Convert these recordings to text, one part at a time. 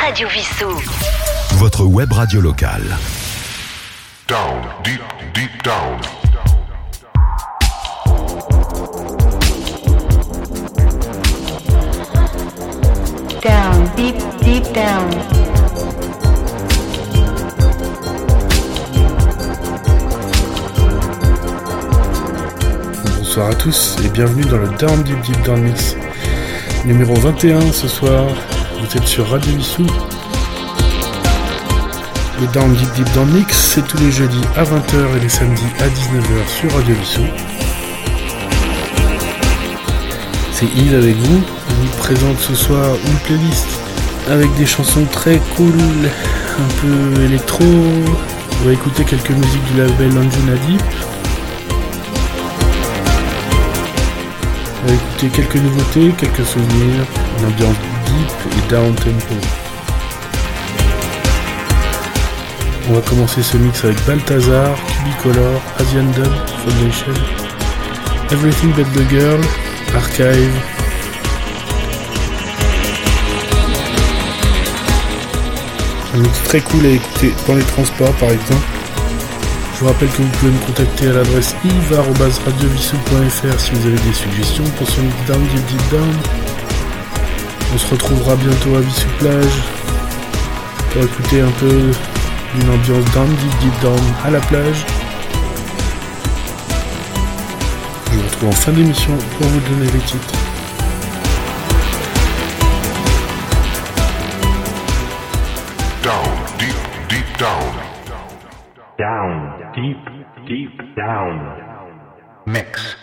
Radio Vissou. Votre web radio locale. Down, deep, deep down. Down, deep, deep down. Bonsoir à tous et bienvenue dans le Down Deep Deep Down Mix numéro 21 ce soir. Sur Radio Vissou. Le Down Deep Deep Down Mix, c'est tous les jeudis à 20h et les samedis à 19h sur Radio Vissou. C'est Il avec vous. Je vous présente ce soir une playlist avec des chansons très cool, un peu électro. On va écouter quelques musiques du label Anjuna Deep. On va écouter quelques nouveautés, quelques souvenirs, une ambiance et down tempo. On va commencer ce mix avec Balthazar, Cubicolor, Asian Dub, Foundation, Everything But The Girl, Archive. Un mix très cool à écouter dans les transports par exemple. Je vous rappelle que vous pouvez me contacter à l'adresse yves.radiovissou.fr si vous avez des suggestions pour ce mix down, deep, deep down. On se retrouvera bientôt à Vissou Plage pour écouter un peu une ambiance down, deep, deep down à la plage. Je vous retrouve en fin d'émission pour vous donner les titres. Down, deep, deep down. Down, deep, deep down. Mix.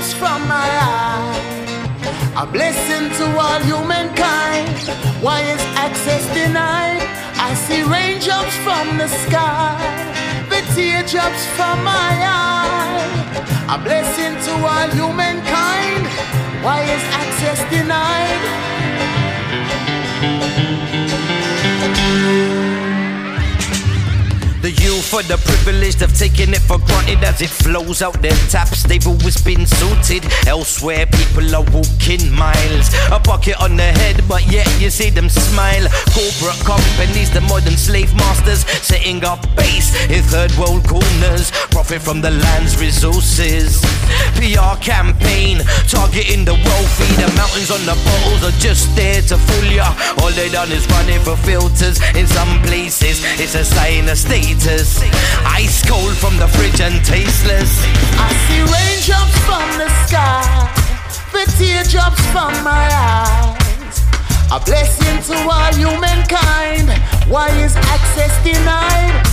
Teardrops from my eye. A blessing to all humankind. Why is access denied? I see raindrops from the sky, the teardrops from my eye. A blessing to all humankind. Why is access denied? Are the privilege of taking it for granted as it flows out their taps. They've always been suited. Elsewhere, people are walking miles. A bucket on their head, but yet you see them smile. Corporate companies, the modern slave masters, setting up base in third world corners. Profit from the land's resources. PR campaign targeting the wealthy. The mountains on the bottles are just there to fool ya. All they done is running for filters in some places. It's a sign of status. Ice cold from the fridge and tasteless. I see raindrops from the sky, the teardrops from my eyes. A blessing to all humankind. Why is access denied?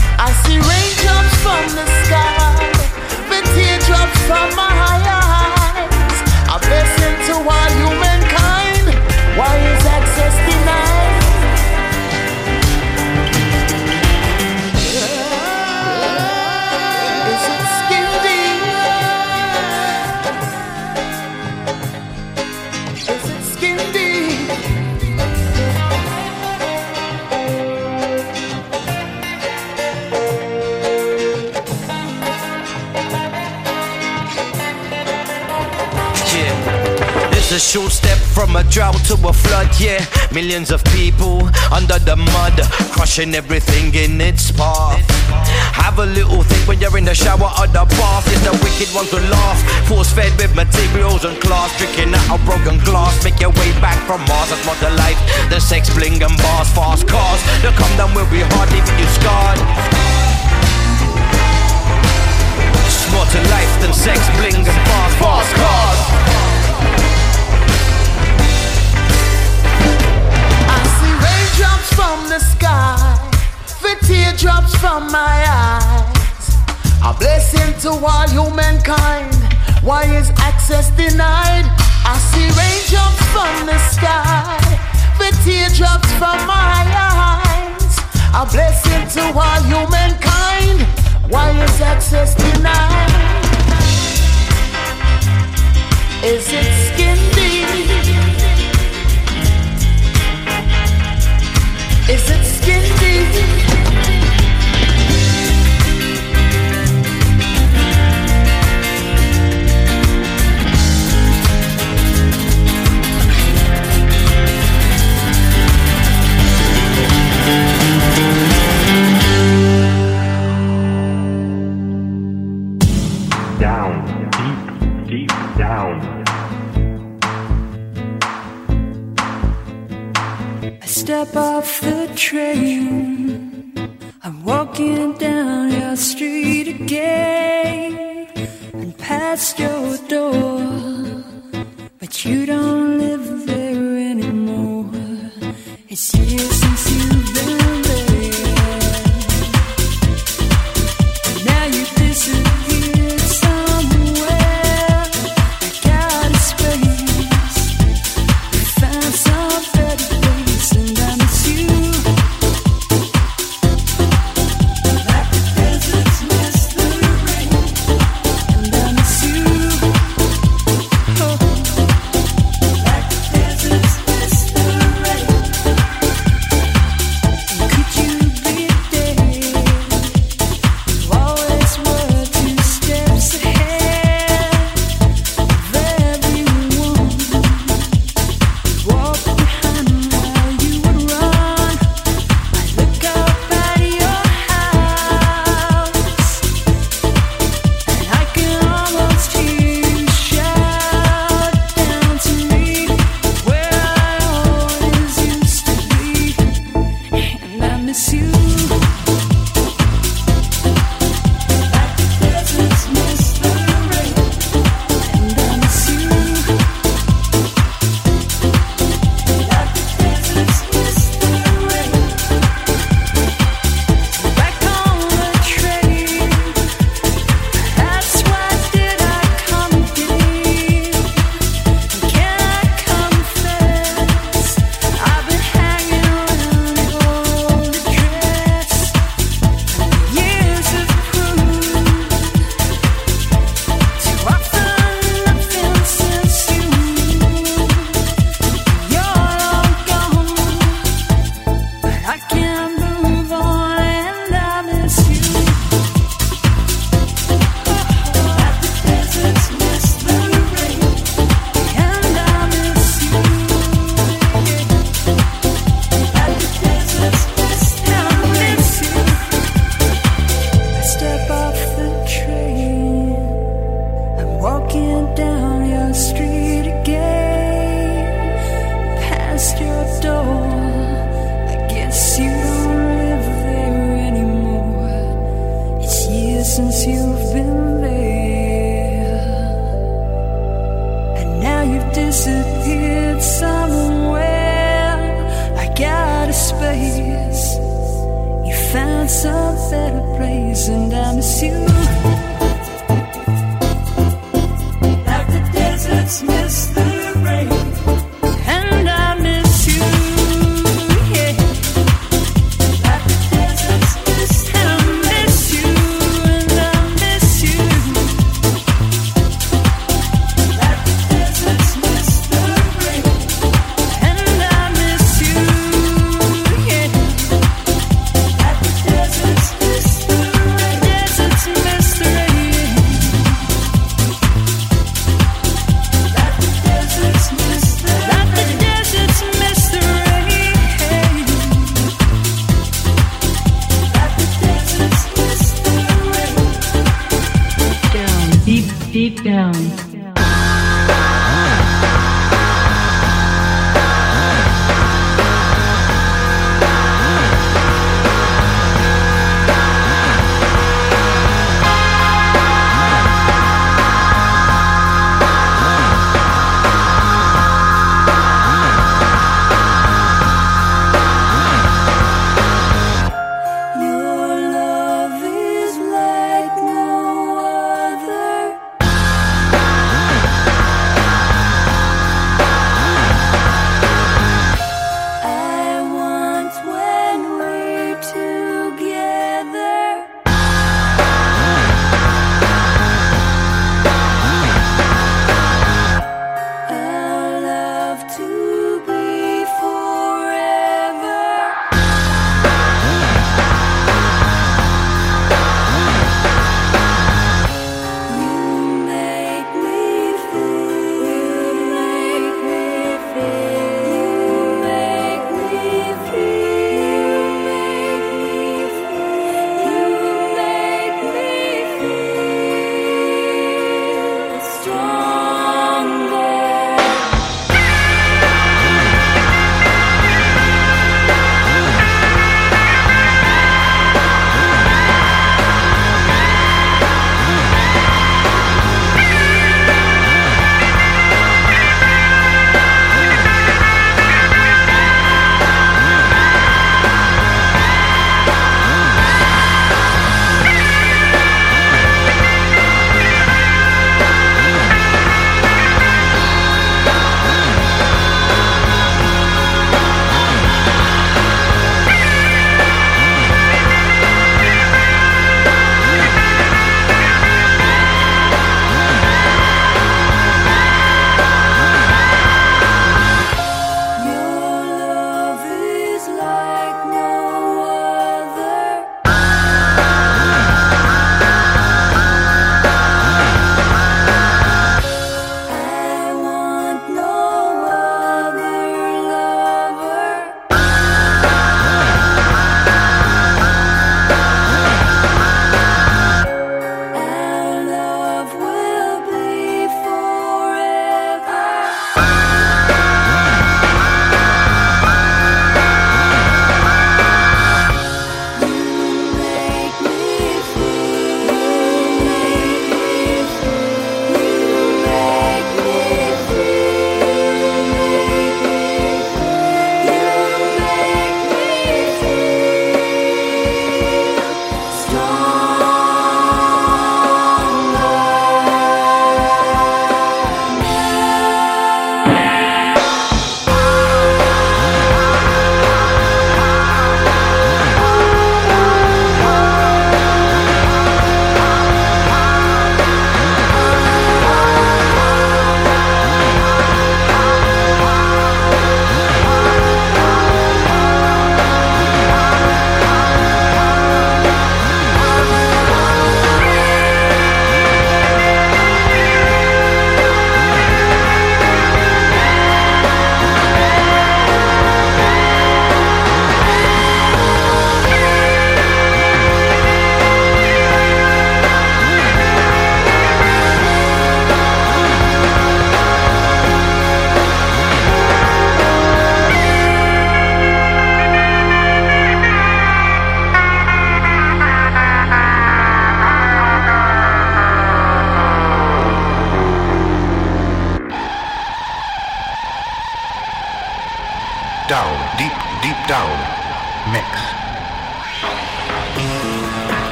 Millions of people under the mud, crushing everything in its path. Have a little think when you're in the shower or the bath. Yes, the wicked ones will laugh. Force fed with materials and class, drinking out of broken glass. Make your way back from Mars, that's what the life. The sex, bling, and bars, fast cars. They come down where we hard, leaving you scarred. It's more to life than sex, bling, and bars, fast cars. From the sky, the teardrops from my eyes. A blessing to all humankind. Why is access denied? I see raindrops from the sky, the teardrops from my eyes. A blessing to all humankind. Why is access denied? Is it skin deep? Is it skin deep?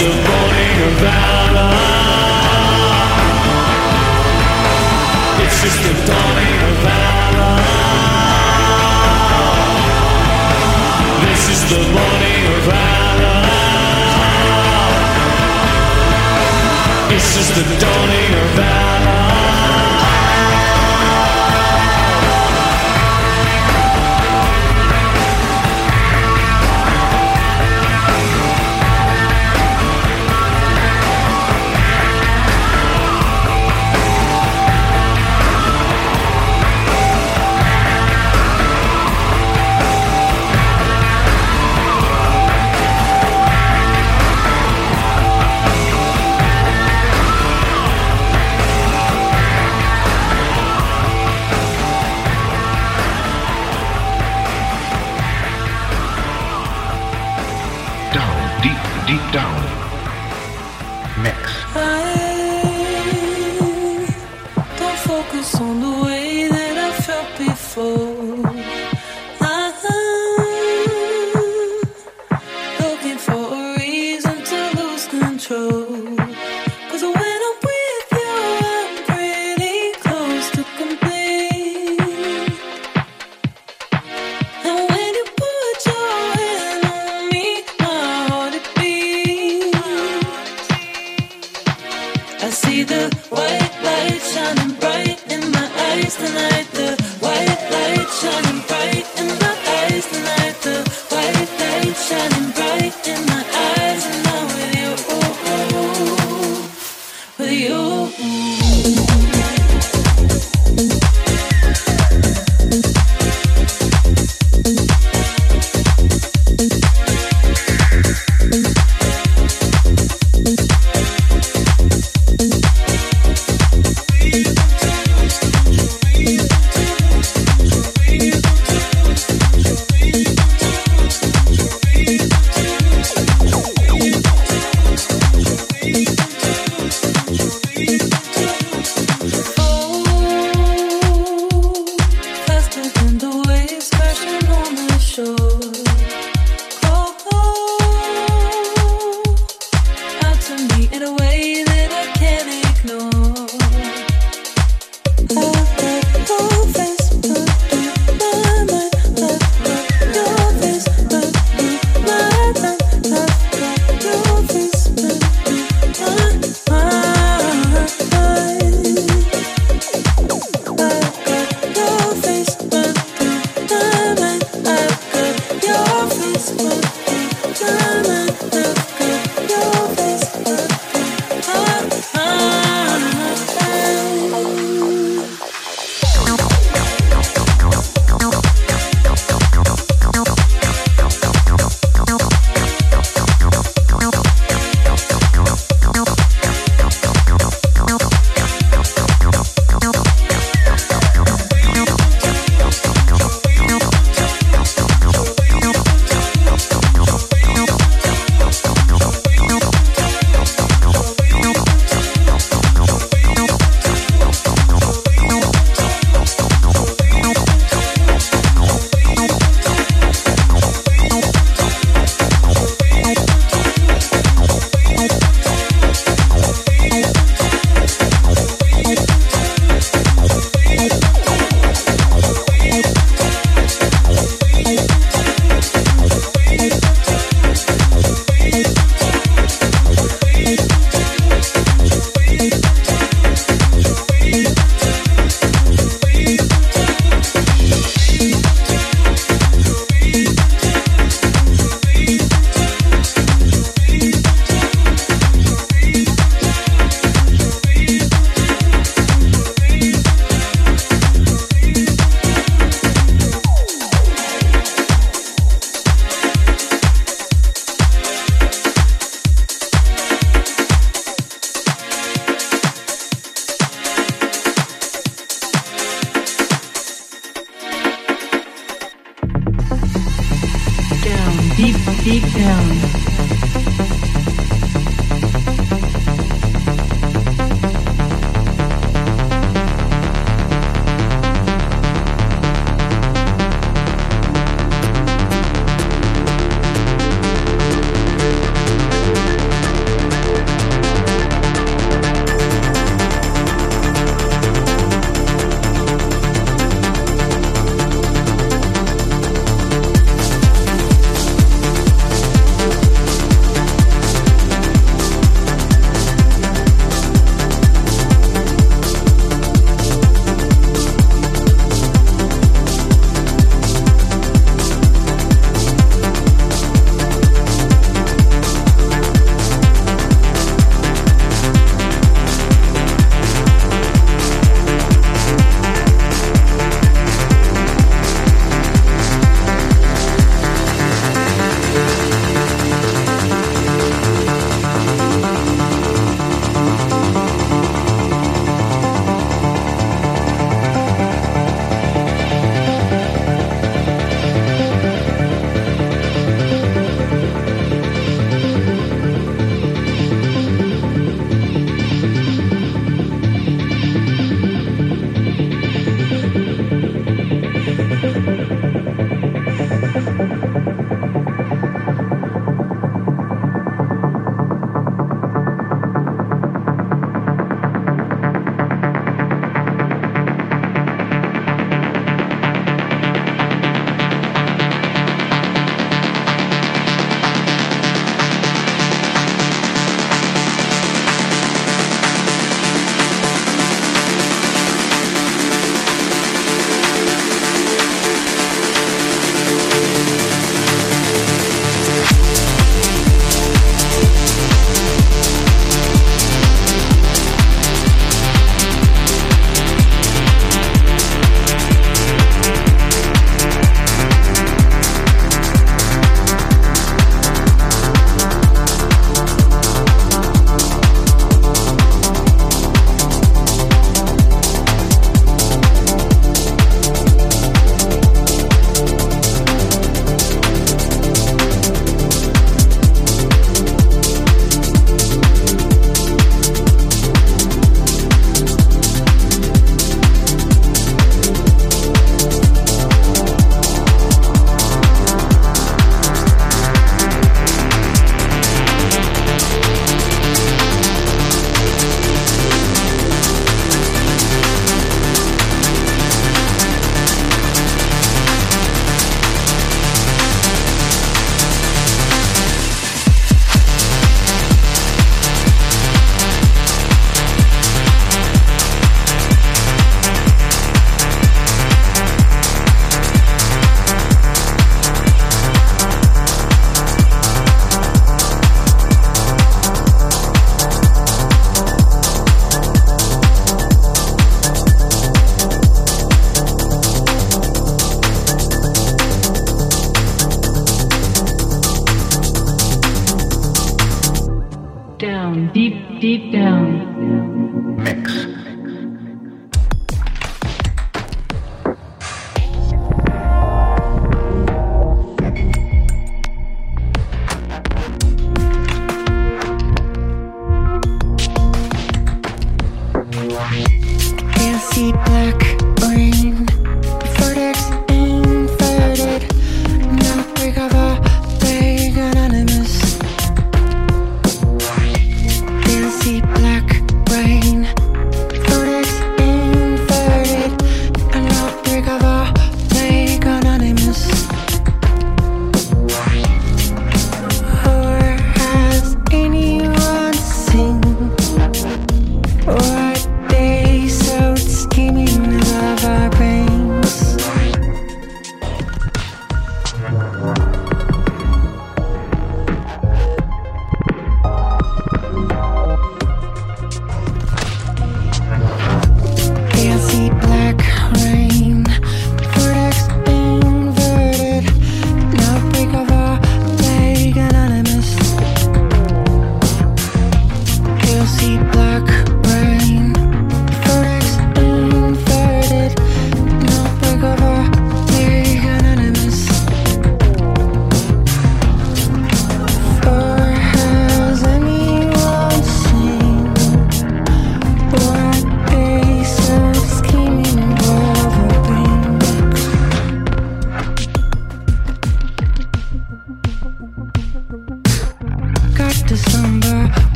the morning of valor. It's just the dawn of valor. This is the morning of valor. This is the dawning.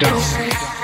Down.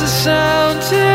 the sound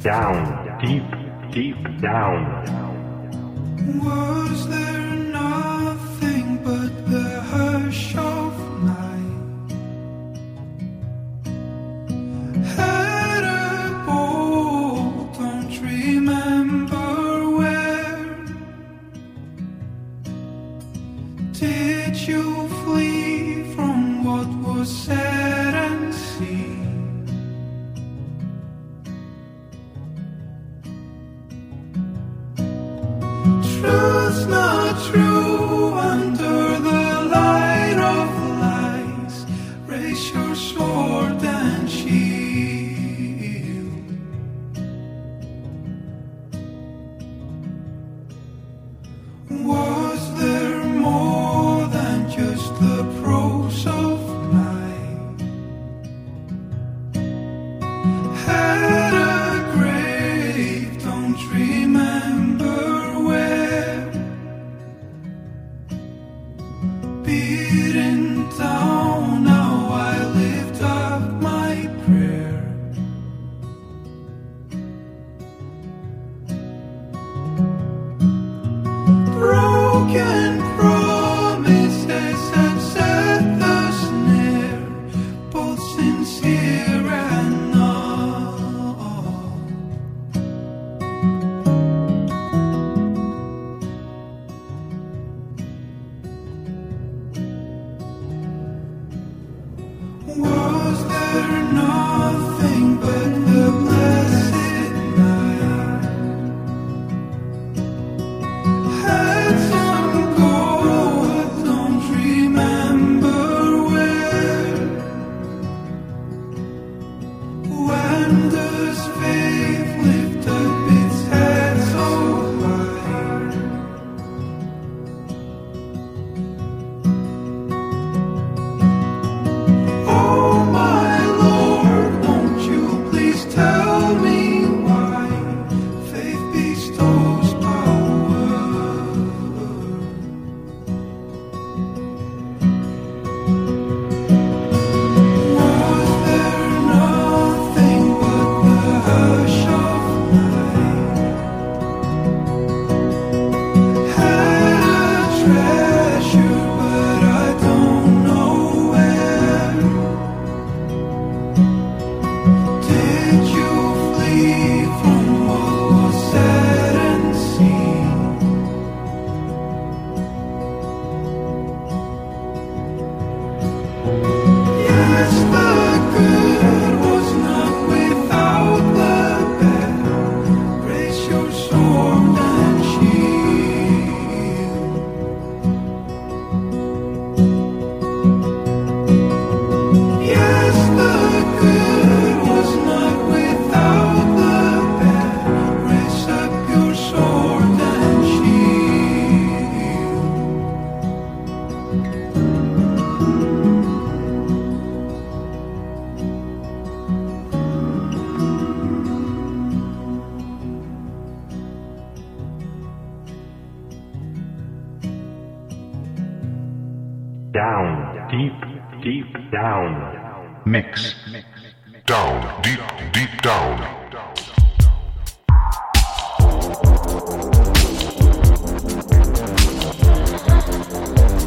down, deep, deep down. Was there not?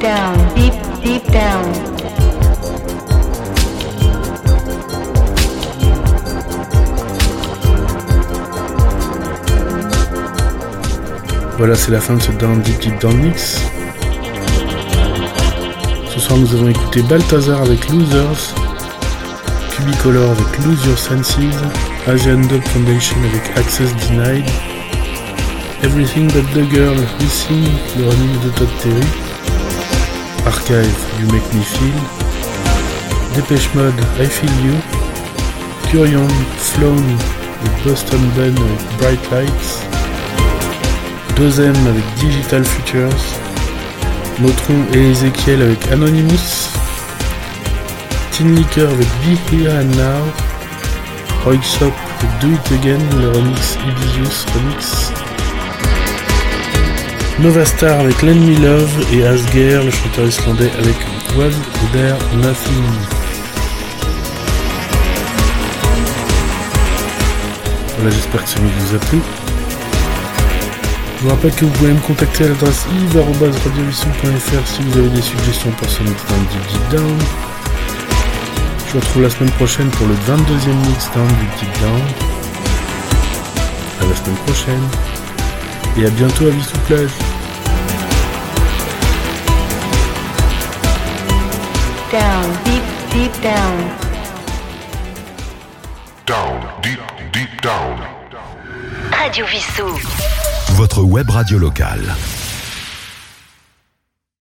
Down, deep, deep down. Voilà, c'est la fin de ce Down Deep Deep Down Mix. Ce soir, nous avons écouté Balthazar avec Losers, Cubicolor avec Lose Your Senses, Asian Dub Foundation avec Access Denied, Everything But The Girl Missing, le remix de Todd Terry, Archive You Make Me Feel, Dépêche Mode I Feel You, Curion Flown et Boston Ben avec Bright Lights, Deuxième avec Digital Futures, Motron et Ezekiel avec Anonymous, Tin Liquor avec Be Here and Now, Roy Shop avec Do It Again, le remix Ibizius Remix, Nova Star avec Lend Me Love et Asger, le chanteur islandais avec Was There Nothing. Voilà, j'espère que ce mix vous a plu. Je vous rappelle que vous pouvez me contacter à l'adresse yves.radiovision.fr si vous avez des suggestions pour ce mix down Deep Deep Down. Je vous retrouve la semaine prochaine pour le 22e mix down Deep Deep Down. À la semaine prochaine. Et à bientôt à Vissou Plage. Down, deep, deep down. Down, deep, deep down. Radio Vissou. Votre web radio locale.